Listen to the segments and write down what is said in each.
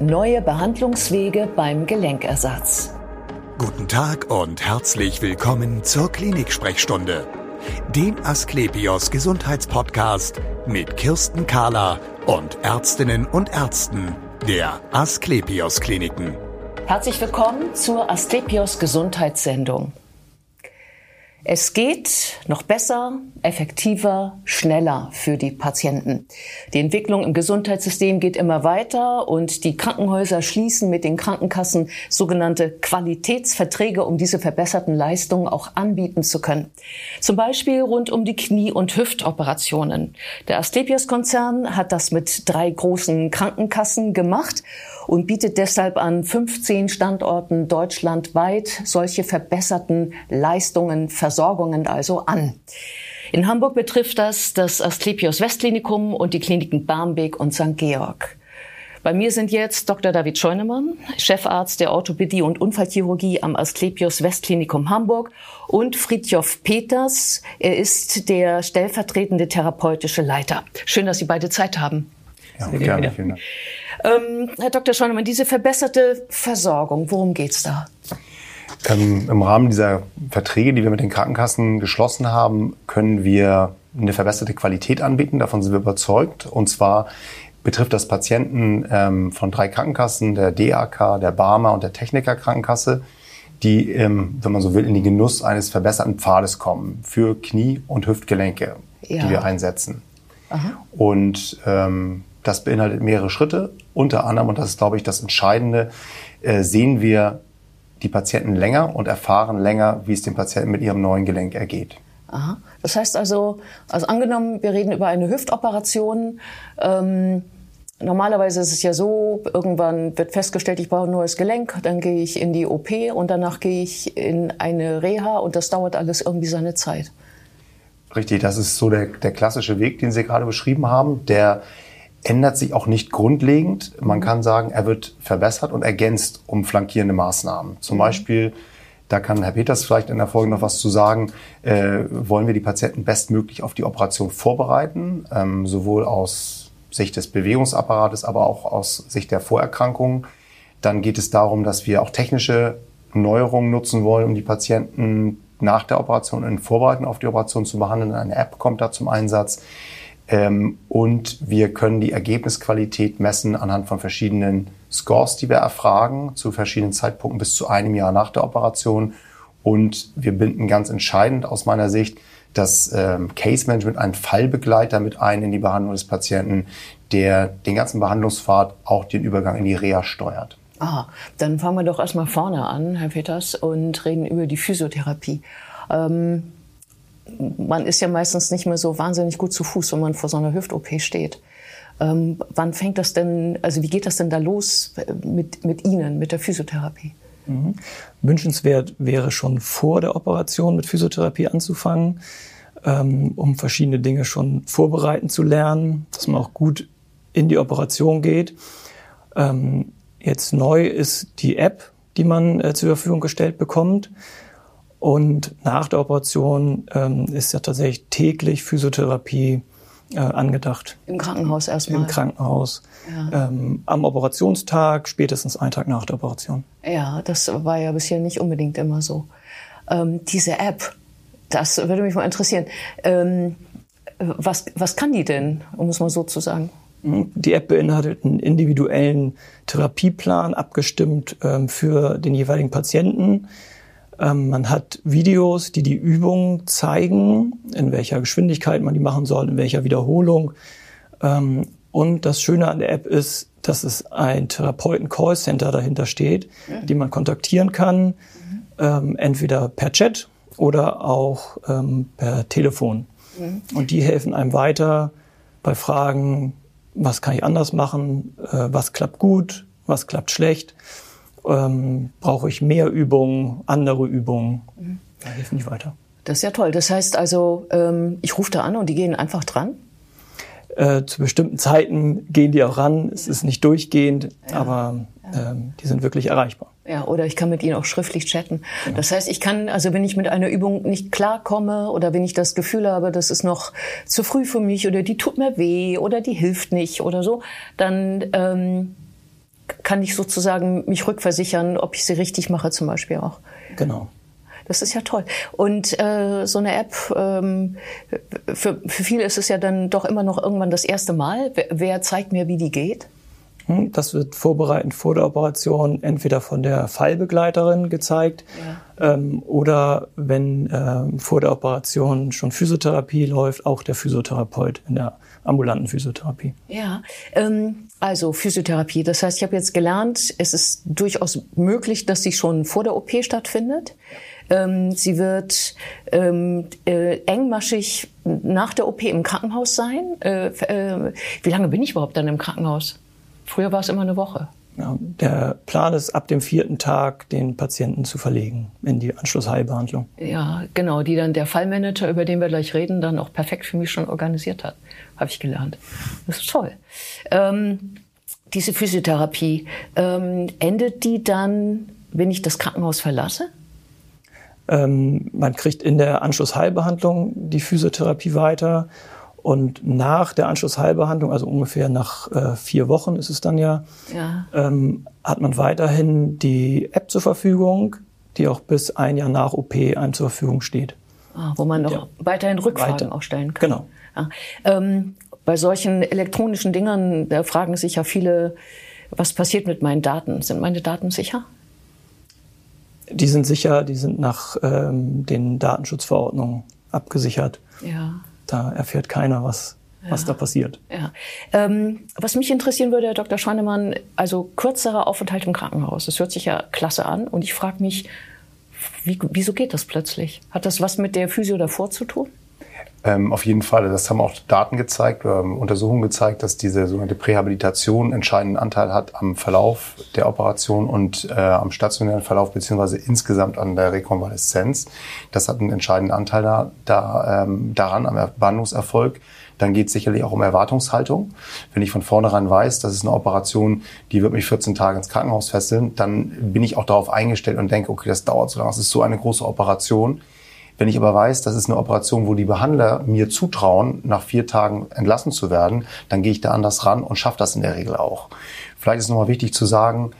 Neue Behandlungswege beim Gelenkersatz. Guten Tag und herzlich willkommen zur Klinik-Sprechstunde, dem Asklepios Gesundheitspodcast mit Kirsten Kahler und Ärztinnen und Ärzten der Asklepios Kliniken. Herzlich willkommen zur Asklepios Gesundheitssendung. Es geht noch besser, effektiver, schneller für die Patienten. Die Entwicklung im Gesundheitssystem geht immer weiter und die Krankenhäuser schließen mit den Krankenkassen sogenannte Qualitätsverträge, um diese verbesserten Leistungen auch anbieten zu können. Zum Beispiel rund um die Knie- und Hüftoperationen. Der Asklepios-Konzern hat das mit drei großen Krankenkassen gemacht und bietet deshalb an 15 Standorten deutschlandweit solche verbesserten Leistungen, Versorgungen also an. In Hamburg betrifft das das Asklepios Westklinikum und die Kliniken Barmbek und St. Georg. Bei mir sind jetzt Dr. David Scheunemann, Chefarzt der Orthopädie und Unfallchirurgie am Asklepios Westklinikum Hamburg und Friedjof Peters. Er ist der stellvertretende therapeutische Leiter. Schön, dass Sie beide Zeit haben. Ja, gerne, vielen Dank. Ähm, Herr Dr. Scheunemann, diese verbesserte Versorgung, worum geht's da? Ähm, Im Rahmen dieser Verträge, die wir mit den Krankenkassen geschlossen haben, können wir eine verbesserte Qualität anbieten. Davon sind wir überzeugt. Und zwar betrifft das Patienten ähm, von drei Krankenkassen, der DAK, der Barmer und der Techniker Krankenkasse, die, ähm, wenn man so will, in den Genuss eines verbesserten Pfades kommen für Knie- und Hüftgelenke, ja. die wir einsetzen. Aha. Und ähm, das beinhaltet mehrere Schritte. Unter anderem, und das ist, glaube ich, das Entscheidende, äh, sehen wir die Patienten länger und erfahren länger, wie es dem Patienten mit ihrem neuen Gelenk ergeht. Aha. Das heißt also, also angenommen, wir reden über eine Hüftoperation. Ähm, normalerweise ist es ja so, irgendwann wird festgestellt, ich brauche ein neues Gelenk, dann gehe ich in die OP und danach gehe ich in eine Reha und das dauert alles irgendwie seine Zeit. Richtig, das ist so der, der klassische Weg, den Sie gerade beschrieben haben, der ändert sich auch nicht grundlegend. Man kann sagen, er wird verbessert und ergänzt um flankierende Maßnahmen. Zum mhm. Beispiel, da kann Herr Peters vielleicht in der Folge noch was zu sagen, äh, wollen wir die Patienten bestmöglich auf die Operation vorbereiten, ähm, sowohl aus Sicht des Bewegungsapparates, aber auch aus Sicht der Vorerkrankungen. Dann geht es darum, dass wir auch technische Neuerungen nutzen wollen, um die Patienten nach der Operation in Vorbereitung auf die Operation zu behandeln. Eine App kommt da zum Einsatz. Ähm, und wir können die Ergebnisqualität messen anhand von verschiedenen Scores, die wir erfragen, zu verschiedenen Zeitpunkten bis zu einem Jahr nach der Operation. Und wir binden ganz entscheidend aus meiner Sicht das ähm, Case Management, einen Fallbegleiter mit ein in die Behandlung des Patienten, der den ganzen Behandlungspfad, auch den Übergang in die Reha steuert. Ah, dann fangen wir doch erstmal vorne an, Herr Peters, und reden über die Physiotherapie. Ähm, man ist ja meistens nicht mehr so wahnsinnig gut zu Fuß, wenn man vor so einer Hüft-OP steht. Ähm, wann fängt das denn, also wie geht das denn da los mit, mit Ihnen, mit der Physiotherapie? Mhm. Wünschenswert wäre schon vor der Operation mit Physiotherapie anzufangen, ähm, um verschiedene Dinge schon vorbereiten zu lernen, dass man auch gut in die Operation geht. Ähm, jetzt neu ist die App, die man äh, zur Verfügung gestellt bekommt. Und nach der Operation ähm, ist ja tatsächlich täglich Physiotherapie äh, angedacht. Im Krankenhaus erstmal? Im Krankenhaus. Ja. Ähm, am Operationstag, spätestens einen Tag nach der Operation. Ja, das war ja bisher nicht unbedingt immer so. Ähm, diese App, das würde mich mal interessieren. Ähm, was, was kann die denn, um es mal so zu sagen? Mhm. Die App beinhaltet einen individuellen Therapieplan, abgestimmt ähm, für den jeweiligen Patienten. Ähm, man hat Videos, die die Übung zeigen, in welcher Geschwindigkeit man die machen soll, in welcher Wiederholung. Ähm, und das Schöne an der App ist, dass es ein Therapeuten-Callcenter dahinter steht, mhm. die man kontaktieren kann, mhm. ähm, entweder per Chat oder auch per Telefon. Mhm. Und die helfen einem weiter bei Fragen, was kann ich anders machen, äh, was klappt gut, was klappt schlecht ähm, brauche ich mehr Übungen, andere Übungen. Mhm. Da hilft nicht weiter. Das ist ja toll. Das heißt also, ähm, ich rufe da an und die gehen einfach dran? Äh, zu bestimmten Zeiten gehen die auch ran. Es ist nicht durchgehend, ja. aber ähm, die sind wirklich erreichbar. Ja, oder ich kann mit ihnen auch schriftlich chatten. Genau. Das heißt, ich kann, also wenn ich mit einer Übung nicht klarkomme oder wenn ich das Gefühl habe, das ist noch zu früh für mich oder die tut mir weh oder die hilft nicht oder so, dann ähm, kann ich sozusagen mich rückversichern, ob ich sie richtig mache zum Beispiel auch. Genau. Das ist ja toll. Und äh, so eine App, ähm, für, für viele ist es ja dann doch immer noch irgendwann das erste Mal. Wer, wer zeigt mir, wie die geht? Hm, das wird vorbereitend vor der Operation entweder von der Fallbegleiterin gezeigt ja. ähm, oder wenn ähm, vor der Operation schon Physiotherapie läuft, auch der Physiotherapeut in der ambulanten Physiotherapie. Ja, ähm, also Physiotherapie. Das heißt, ich habe jetzt gelernt, es ist durchaus möglich, dass sie schon vor der OP stattfindet. Ähm, sie wird ähm, äh, engmaschig nach der OP im Krankenhaus sein. Äh, äh, wie lange bin ich überhaupt dann im Krankenhaus? Früher war es immer eine Woche. Der Plan ist, ab dem vierten Tag den Patienten zu verlegen in die Anschlussheilbehandlung. Ja, genau, die dann der Fallmanager, über den wir gleich reden, dann auch perfekt für mich schon organisiert hat. Habe ich gelernt. Das ist toll. Ähm, diese Physiotherapie, ähm, endet die dann, wenn ich das Krankenhaus verlasse? Ähm, man kriegt in der Anschlussheilbehandlung die Physiotherapie weiter und nach der Anschlussheilbehandlung, also ungefähr nach äh, vier Wochen ist es dann ja, ja. Ähm, hat man weiterhin die App zur Verfügung, die auch bis ein Jahr nach OP einem zur Verfügung steht. Ah, wo man noch ja. weiterhin Rückfragen Weiter. auch stellen kann. Genau. Ja. Ähm, bei solchen elektronischen Dingern, da fragen sich ja viele, was passiert mit meinen Daten? Sind meine Daten sicher? Die sind sicher, die sind nach ähm, den Datenschutzverordnungen abgesichert. Ja. Da erfährt keiner, was, ja. was da passiert. Ja. Ähm, was mich interessieren würde, Herr Dr. Schweinemann, also kürzerer Aufenthalt im Krankenhaus. Das hört sich ja klasse an. Und ich frage mich, wie, wieso geht das plötzlich? Hat das was mit der Physio davor zu tun? Ähm, auf jeden Fall. Das haben auch Daten gezeigt, ähm, Untersuchungen gezeigt, dass diese sogenannte Prähabilitation entscheidenden Anteil hat am Verlauf der Operation und äh, am stationären Verlauf beziehungsweise insgesamt an der Rekonvaleszenz. Das hat einen entscheidenden Anteil da, da ähm, daran am Behandlungserfolg. Dann geht es sicherlich auch um Erwartungshaltung. Wenn ich von vornherein weiß, das ist eine Operation, die wird mich 14 Tage ins Krankenhaus fesseln, dann bin ich auch darauf eingestellt und denke, okay, das dauert so lange, das ist so eine große Operation wenn ich aber weiß, das ist eine Operation, wo die Behandler mir zutrauen, nach vier Tagen entlassen zu werden, dann gehe ich da anders ran und schaffe das in der Regel auch. Vielleicht ist nochmal wichtig zu sagen,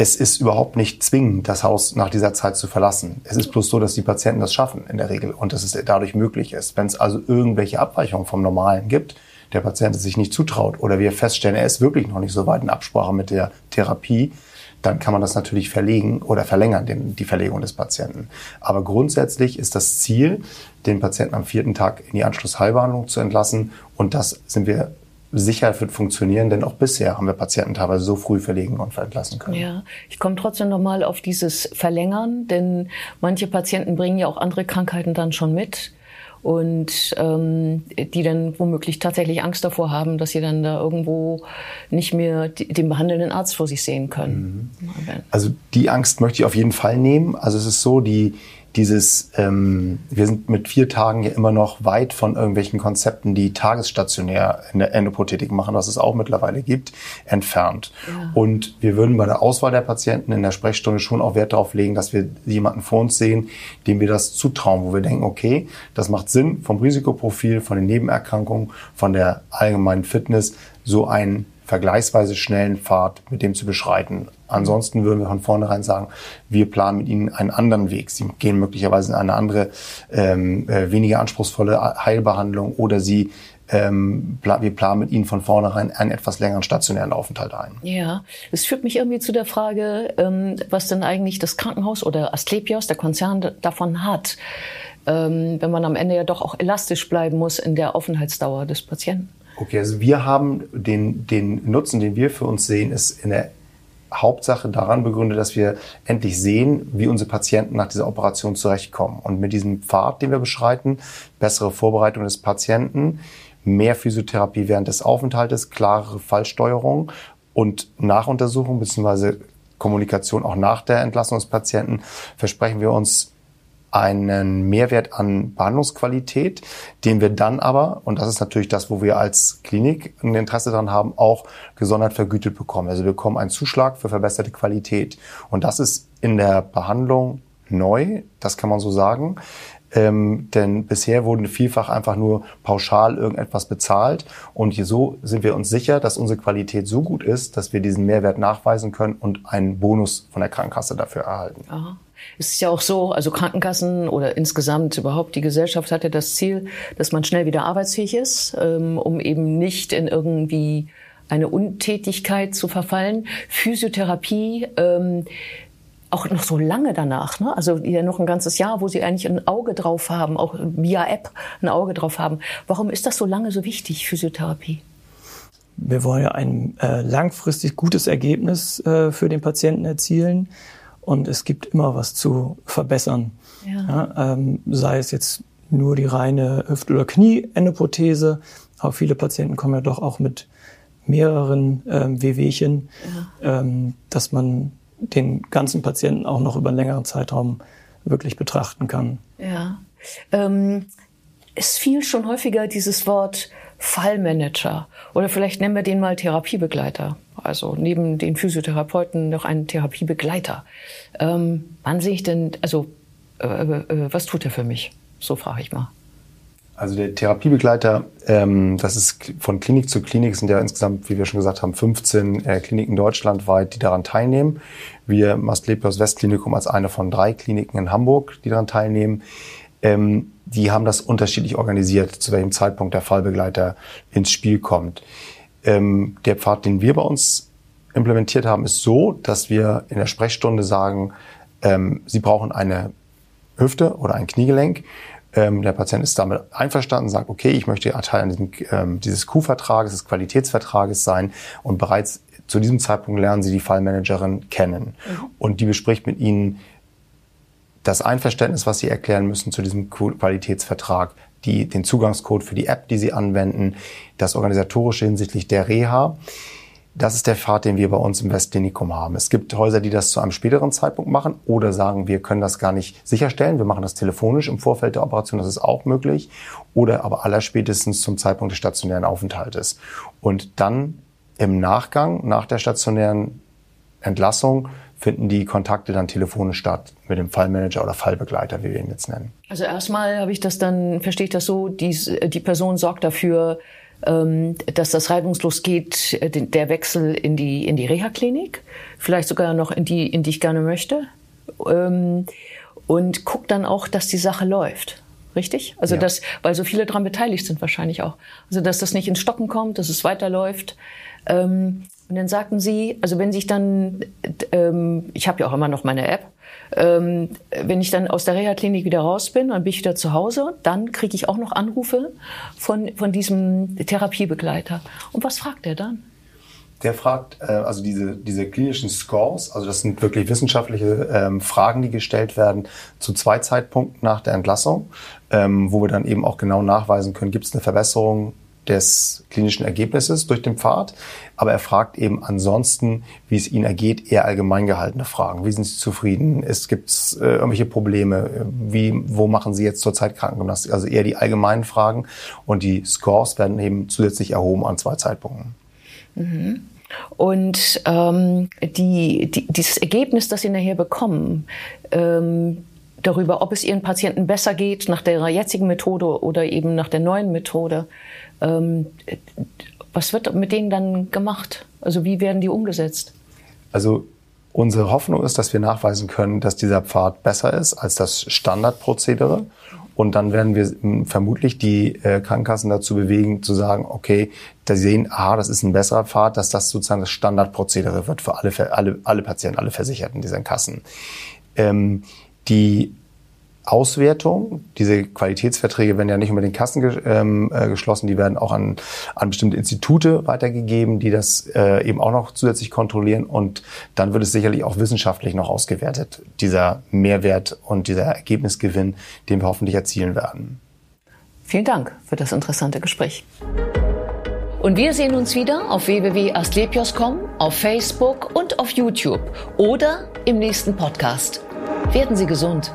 es ist überhaupt nicht zwingend, das Haus nach dieser Zeit zu verlassen. Es ist bloß so, dass die Patienten das schaffen in der Regel und dass es dadurch möglich ist. Wenn es also irgendwelche Abweichungen vom Normalen gibt, der Patient es sich nicht zutraut oder wir feststellen, er ist wirklich noch nicht so weit in Absprache mit der Therapie, dann kann man das natürlich verlegen oder verlängern, den, die Verlegung des Patienten. Aber grundsätzlich ist das Ziel, den Patienten am vierten Tag in die Anschlussheilbehandlung zu entlassen. Und das sind wir sicher wird funktionieren, denn auch bisher haben wir Patienten teilweise so früh verlegen und entlassen können. Ja, ich komme trotzdem nochmal auf dieses Verlängern, denn manche Patienten bringen ja auch andere Krankheiten dann schon mit und ähm, die dann womöglich tatsächlich Angst davor haben, dass sie dann da irgendwo nicht mehr den behandelnden Arzt vor sich sehen können. Mhm. Also die Angst möchte ich auf jeden Fall nehmen. Also es ist so, die dieses, ähm, wir sind mit vier Tagen ja immer noch weit von irgendwelchen Konzepten, die tagesstationär in der Endoprothetik machen, was es auch mittlerweile gibt, entfernt. Ja. Und wir würden bei der Auswahl der Patienten in der Sprechstunde schon auch Wert darauf legen, dass wir jemanden vor uns sehen, dem wir das zutrauen, wo wir denken, okay, das macht Sinn vom Risikoprofil, von den Nebenerkrankungen, von der allgemeinen Fitness, so einen vergleichsweise schnellen Pfad mit dem zu beschreiten. Ansonsten würden wir von vornherein sagen, wir planen mit Ihnen einen anderen Weg. Sie gehen möglicherweise in eine andere, ähm, äh, weniger anspruchsvolle Heilbehandlung oder Sie ähm, wir planen mit Ihnen von vornherein einen etwas längeren stationären Aufenthalt ein. Ja, es führt mich irgendwie zu der Frage, ähm, was denn eigentlich das Krankenhaus oder Asklepios, der Konzern, davon hat, ähm, wenn man am Ende ja doch auch elastisch bleiben muss in der Aufenthaltsdauer des Patienten. Okay, also wir haben den, den Nutzen, den wir für uns sehen, ist in der Hauptsache daran begründet, dass wir endlich sehen, wie unsere Patienten nach dieser Operation zurechtkommen. Und mit diesem Pfad, den wir beschreiten, bessere Vorbereitung des Patienten, mehr Physiotherapie während des Aufenthaltes, klarere Fallsteuerung und Nachuntersuchung bzw. Kommunikation auch nach der Entlassung des Patienten versprechen wir uns einen Mehrwert an Behandlungsqualität, den wir dann aber, und das ist natürlich das, wo wir als Klinik ein Interesse daran haben, auch gesondert vergütet bekommen. Also wir bekommen einen Zuschlag für verbesserte Qualität. Und das ist in der Behandlung neu, das kann man so sagen. Ähm, denn bisher wurden vielfach einfach nur pauschal irgendetwas bezahlt. Und so sind wir uns sicher, dass unsere Qualität so gut ist, dass wir diesen Mehrwert nachweisen können und einen Bonus von der Krankenkasse dafür erhalten. Aha. Es ist ja auch so, also Krankenkassen oder insgesamt überhaupt die Gesellschaft hat ja das Ziel, dass man schnell wieder arbeitsfähig ist, ähm, um eben nicht in irgendwie eine Untätigkeit zu verfallen. Physiotherapie, ähm, auch noch so lange danach, ne? also ja noch ein ganzes Jahr, wo sie eigentlich ein Auge drauf haben, auch via App ein Auge drauf haben. Warum ist das so lange so wichtig, Physiotherapie? Wir wollen ja ein äh, langfristig gutes Ergebnis äh, für den Patienten erzielen und es gibt immer was zu verbessern. Ja. Ja, ähm, sei es jetzt nur die reine Hüft- oder Knieendoprothese, aber viele Patienten kommen ja doch auch mit mehreren ähm, Wehwehchen, ja. ähm, dass man den ganzen Patienten auch noch über einen längeren Zeitraum wirklich betrachten kann. Ja. Ähm, es fiel schon häufiger dieses Wort Fallmanager oder vielleicht nennen wir den mal Therapiebegleiter. Also neben den Physiotherapeuten noch einen Therapiebegleiter. Ähm, wann sehe ich denn, also äh, äh, was tut er für mich? So frage ich mal. Also der Therapiebegleiter, ähm, das ist von Klinik zu Klinik, sind ja insgesamt, wie wir schon gesagt haben, 15 äh, Kliniken deutschlandweit, die daran teilnehmen. Wir, Mastlepios Westklinikum, als eine von drei Kliniken in Hamburg, die daran teilnehmen. Ähm, die haben das unterschiedlich organisiert, zu welchem Zeitpunkt der Fallbegleiter ins Spiel kommt. Ähm, der Pfad, den wir bei uns implementiert haben, ist so, dass wir in der Sprechstunde sagen, ähm, Sie brauchen eine Hüfte oder ein Kniegelenk ähm, der Patient ist damit einverstanden, sagt, okay, ich möchte Teil diesem, ähm, dieses Q-Vertrages, des Qualitätsvertrages sein und bereits zu diesem Zeitpunkt lernen Sie die Fallmanagerin kennen. Mhm. Und die bespricht mit Ihnen das Einverständnis, was Sie erklären müssen zu diesem Qualitätsvertrag, die, den Zugangscode für die App, die Sie anwenden, das Organisatorische hinsichtlich der Reha. Das ist der Pfad, den wir bei uns im Westklinikum haben. Es gibt Häuser, die das zu einem späteren Zeitpunkt machen oder sagen, wir können das gar nicht sicherstellen. Wir machen das telefonisch im Vorfeld der Operation. Das ist auch möglich. Oder aber allerspätestens zum Zeitpunkt des stationären Aufenthaltes. Und dann im Nachgang, nach der stationären Entlassung, finden die Kontakte dann telefonisch statt mit dem Fallmanager oder Fallbegleiter, wie wir ihn jetzt nennen. Also erstmal habe ich das dann, verstehe ich das so, die, die Person sorgt dafür, dass das reibungslos geht, äh, der Wechsel in die, in die Reha-Klinik, vielleicht sogar noch in die, in die ich gerne möchte. Ähm, und guckt dann auch, dass die Sache läuft. Richtig? Also ja. das, weil so viele daran beteiligt sind wahrscheinlich auch. Also dass das nicht ins Stocken kommt, dass es weiterläuft. Ähm, und dann sagten sie, also wenn sich dann, ich habe ja auch immer noch meine App, ähm, wenn ich dann aus der Reha-Klinik wieder raus bin, dann bin ich wieder zu Hause, dann kriege ich auch noch Anrufe von, von diesem Therapiebegleiter. Und was fragt er dann? Der fragt, äh, also diese, diese klinischen Scores, also das sind wirklich wissenschaftliche ähm, Fragen, die gestellt werden zu zwei Zeitpunkten nach der Entlassung, ähm, wo wir dann eben auch genau nachweisen können, gibt es eine Verbesserung des klinischen Ergebnisses durch den Pfad, aber er fragt eben ansonsten, wie es Ihnen ergeht, eher allgemein gehaltene Fragen. Wie sind Sie zufrieden? Es gibt äh, irgendwelche Probleme? Wie, wo machen Sie jetzt zurzeit Krankengymnastik? Also eher die allgemeinen Fragen und die Scores werden eben zusätzlich erhoben an zwei Zeitpunkten. Mhm. Und ähm, die, die, dieses Ergebnis, das Sie nachher bekommen, ähm, darüber, ob es Ihren Patienten besser geht nach der jetzigen Methode oder eben nach der neuen Methode, ähm, was wird mit denen dann gemacht? Also wie werden die umgesetzt? Also unsere Hoffnung ist, dass wir nachweisen können, dass dieser Pfad besser ist als das Standardprozedere. Und dann werden wir vermutlich die äh, Krankenkassen dazu bewegen, zu sagen, okay, da sehen, aha, das ist ein besserer Pfad, dass das sozusagen das Standardprozedere wird für alle, alle, alle Patienten, alle Versicherten dieser Kassen. Ähm, die Auswertung. Diese Qualitätsverträge werden ja nicht den Kassen ähm, äh, geschlossen, die werden auch an, an bestimmte Institute weitergegeben, die das äh, eben auch noch zusätzlich kontrollieren. Und dann wird es sicherlich auch wissenschaftlich noch ausgewertet, dieser Mehrwert und dieser Ergebnisgewinn, den wir hoffentlich erzielen werden. Vielen Dank für das interessante Gespräch. Und wir sehen uns wieder auf www.astlepios.com, auf Facebook und auf YouTube oder im nächsten Podcast. Werden Sie gesund.